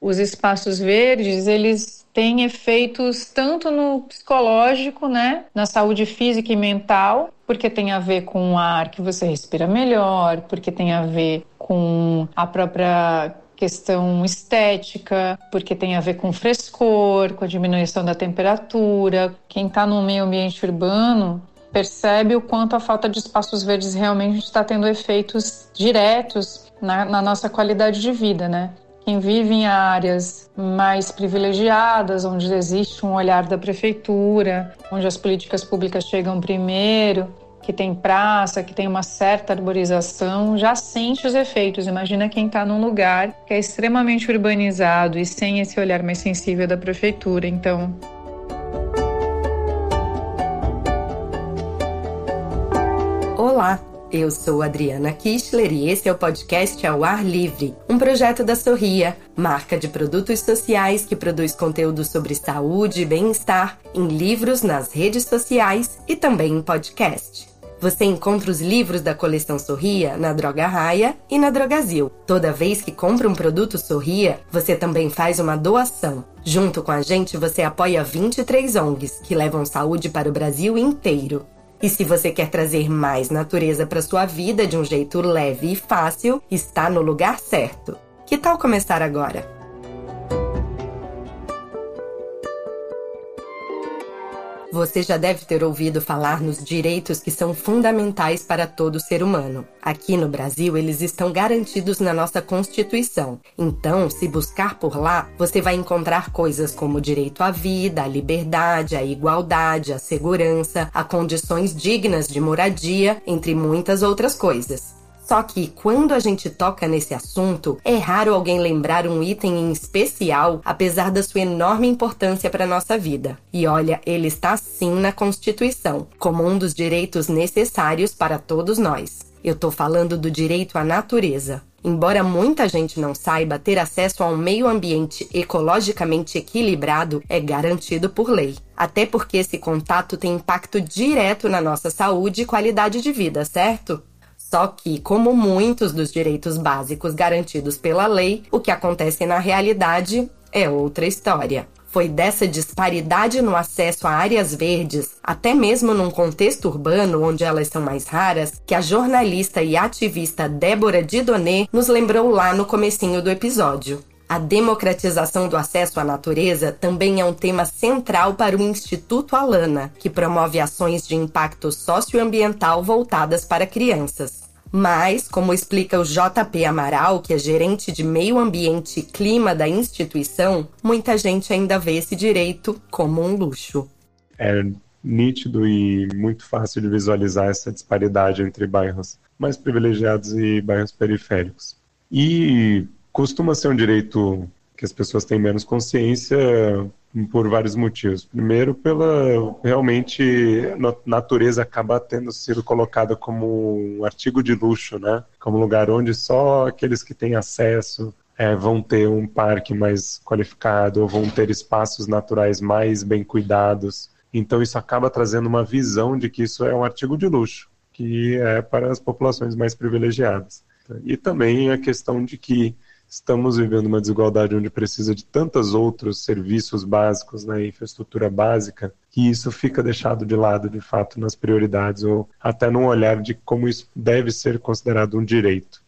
os espaços verdes, eles têm efeitos tanto no psicológico, né, na saúde física e mental, porque tem a ver com o ar que você respira melhor, porque tem a ver com a própria questão estética, porque tem a ver com frescor, com a diminuição da temperatura. Quem está no meio ambiente urbano percebe o quanto a falta de espaços verdes realmente está tendo efeitos diretos na, na nossa qualidade de vida, né? Quem vive em áreas mais privilegiadas, onde existe um olhar da prefeitura, onde as políticas públicas chegam primeiro, que tem praça, que tem uma certa arborização, já sente os efeitos. Imagina quem está num lugar que é extremamente urbanizado e sem esse olhar mais sensível da prefeitura. Então, Olá, eu sou Adriana Kistler e esse é o podcast Ao Ar Livre, um projeto da Sorria, marca de produtos sociais que produz conteúdo sobre saúde e bem-estar em livros, nas redes sociais e também em podcast. Você encontra os livros da coleção Sorria na Droga Raia e na Drogazil. Toda vez que compra um produto Sorria, você também faz uma doação. Junto com a gente, você apoia 23 ONGs que levam saúde para o Brasil inteiro. E se você quer trazer mais natureza para sua vida de um jeito leve e fácil, está no lugar certo. Que tal começar agora? Você já deve ter ouvido falar nos direitos que são fundamentais para todo ser humano. Aqui no Brasil, eles estão garantidos na nossa Constituição. Então, se buscar por lá, você vai encontrar coisas como o direito à vida, à liberdade, à igualdade, à segurança, a condições dignas de moradia, entre muitas outras coisas. Só que quando a gente toca nesse assunto, é raro alguém lembrar um item em especial, apesar da sua enorme importância para nossa vida. E olha, ele está sim na Constituição, como um dos direitos necessários para todos nós. Eu tô falando do direito à natureza. Embora muita gente não saiba, ter acesso a um meio ambiente ecologicamente equilibrado é garantido por lei. Até porque esse contato tem impacto direto na nossa saúde e qualidade de vida, certo? Só que, como muitos dos direitos básicos garantidos pela lei, o que acontece na realidade é outra história. Foi dessa disparidade no acesso a áreas verdes, até mesmo num contexto urbano onde elas são mais raras, que a jornalista e ativista Débora Didonet nos lembrou lá no comecinho do episódio. A democratização do acesso à natureza também é um tema central para o Instituto Alana, que promove ações de impacto socioambiental voltadas para crianças. Mas, como explica o JP Amaral, que é gerente de meio ambiente e clima da instituição, muita gente ainda vê esse direito como um luxo. É nítido e muito fácil de visualizar essa disparidade entre bairros mais privilegiados e bairros periféricos. E costuma ser um direito que as pessoas têm menos consciência por vários motivos. Primeiro, pela realmente natureza acaba tendo sido colocada como um artigo de luxo, né? Como lugar onde só aqueles que têm acesso é, vão ter um parque mais qualificado ou vão ter espaços naturais mais bem cuidados. Então isso acaba trazendo uma visão de que isso é um artigo de luxo, que é para as populações mais privilegiadas. E também a questão de que estamos vivendo uma desigualdade onde precisa de tantos outros serviços básicos, né, infraestrutura básica, que isso fica deixado de lado, de fato, nas prioridades ou até num olhar de como isso deve ser considerado um direito.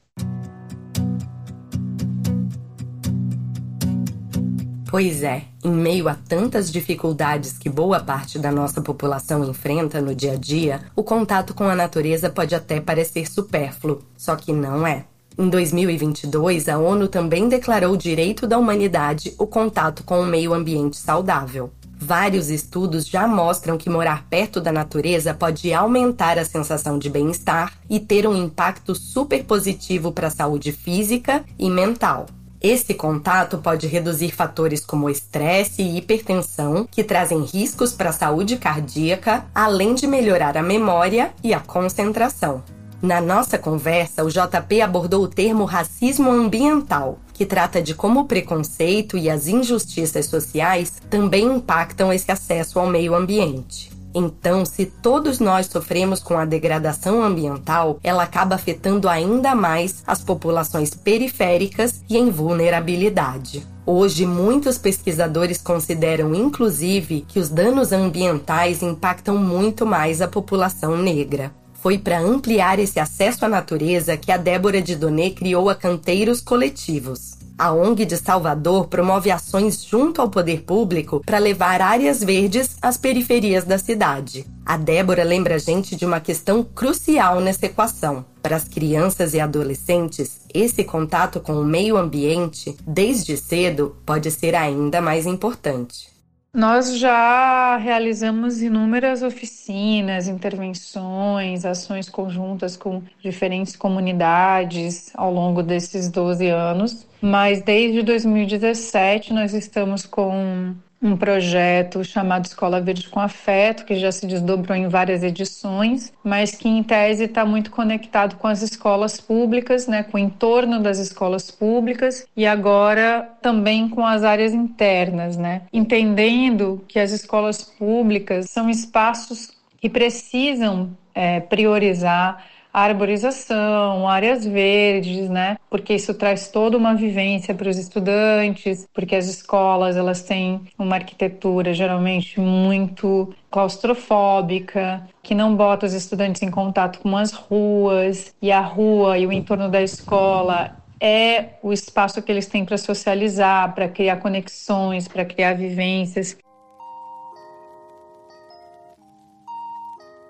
Pois é, em meio a tantas dificuldades que boa parte da nossa população enfrenta no dia a dia, o contato com a natureza pode até parecer supérfluo, só que não é. Em 2022, a ONU também declarou direito da humanidade o contato com o meio ambiente saudável. Vários estudos já mostram que morar perto da natureza pode aumentar a sensação de bem-estar e ter um impacto super positivo para a saúde física e mental. Esse contato pode reduzir fatores como estresse e hipertensão, que trazem riscos para a saúde cardíaca, além de melhorar a memória e a concentração. Na nossa conversa, o JP abordou o termo racismo ambiental, que trata de como o preconceito e as injustiças sociais também impactam esse acesso ao meio ambiente. Então, se todos nós sofremos com a degradação ambiental, ela acaba afetando ainda mais as populações periféricas e em vulnerabilidade. Hoje, muitos pesquisadores consideram, inclusive, que os danos ambientais impactam muito mais a população negra. Foi para ampliar esse acesso à natureza que a Débora de Donê criou a Canteiros Coletivos. A ONG de Salvador promove ações junto ao poder público para levar áreas verdes às periferias da cidade. A Débora lembra a gente de uma questão crucial nessa equação. Para as crianças e adolescentes, esse contato com o meio ambiente, desde cedo, pode ser ainda mais importante. Nós já realizamos inúmeras oficinas, intervenções, ações conjuntas com diferentes comunidades ao longo desses 12 anos, mas desde 2017 nós estamos com um projeto chamado Escola Verde com Afeto, que já se desdobrou em várias edições, mas que em tese está muito conectado com as escolas públicas, né, com o entorno das escolas públicas e agora também com as áreas internas, né, entendendo que as escolas públicas são espaços que precisam é, priorizar arborização, áreas verdes, né? Porque isso traz toda uma vivência para os estudantes, porque as escolas elas têm uma arquitetura geralmente muito claustrofóbica, que não bota os estudantes em contato com as ruas, e a rua e o entorno da escola é o espaço que eles têm para socializar, para criar conexões, para criar vivências.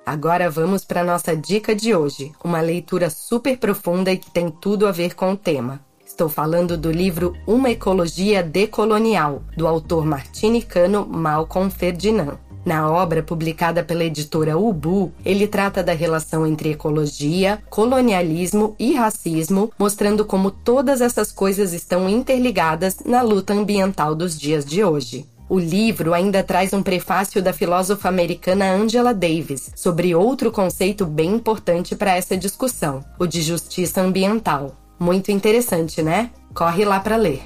Agora vamos para nossa dica de hoje, uma leitura super profunda e que tem tudo a ver com o tema. Estou falando do livro Uma Ecologia Decolonial, do autor martinicano Malcolm Ferdinand. Na obra publicada pela editora Ubu, ele trata da relação entre ecologia, colonialismo e racismo, mostrando como todas essas coisas estão interligadas na luta ambiental dos dias de hoje. O livro ainda traz um prefácio da filósofa americana Angela Davis sobre outro conceito bem importante para essa discussão, o de justiça ambiental. Muito interessante, né? Corre lá para ler.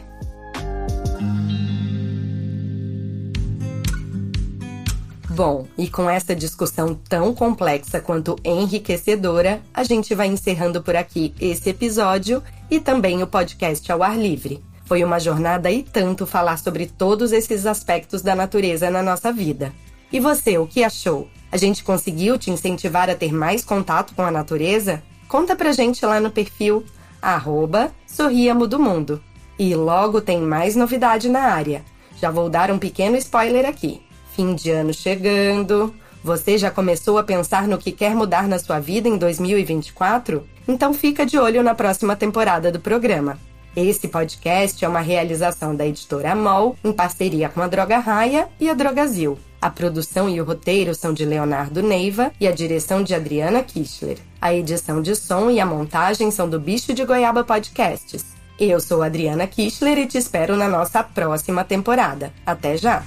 Bom, e com essa discussão tão complexa quanto enriquecedora, a gente vai encerrando por aqui esse episódio e também o podcast ao ar livre. Foi uma jornada e tanto falar sobre todos esses aspectos da natureza na nossa vida. E você, o que achou? A gente conseguiu te incentivar a ter mais contato com a natureza? Conta pra gente lá no perfil arroba Sorriamo do Mundo. E logo tem mais novidade na área. Já vou dar um pequeno spoiler aqui. Fim de ano chegando. Você já começou a pensar no que quer mudar na sua vida em 2024? Então fica de olho na próxima temporada do programa. Esse podcast é uma realização da editora MOL em parceria com a Droga Raia e a Drogazil. A produção e o roteiro são de Leonardo Neiva e a direção de Adriana Kischler. A edição de som e a montagem são do Bicho de Goiaba Podcasts. Eu sou Adriana Kischler e te espero na nossa próxima temporada. Até já!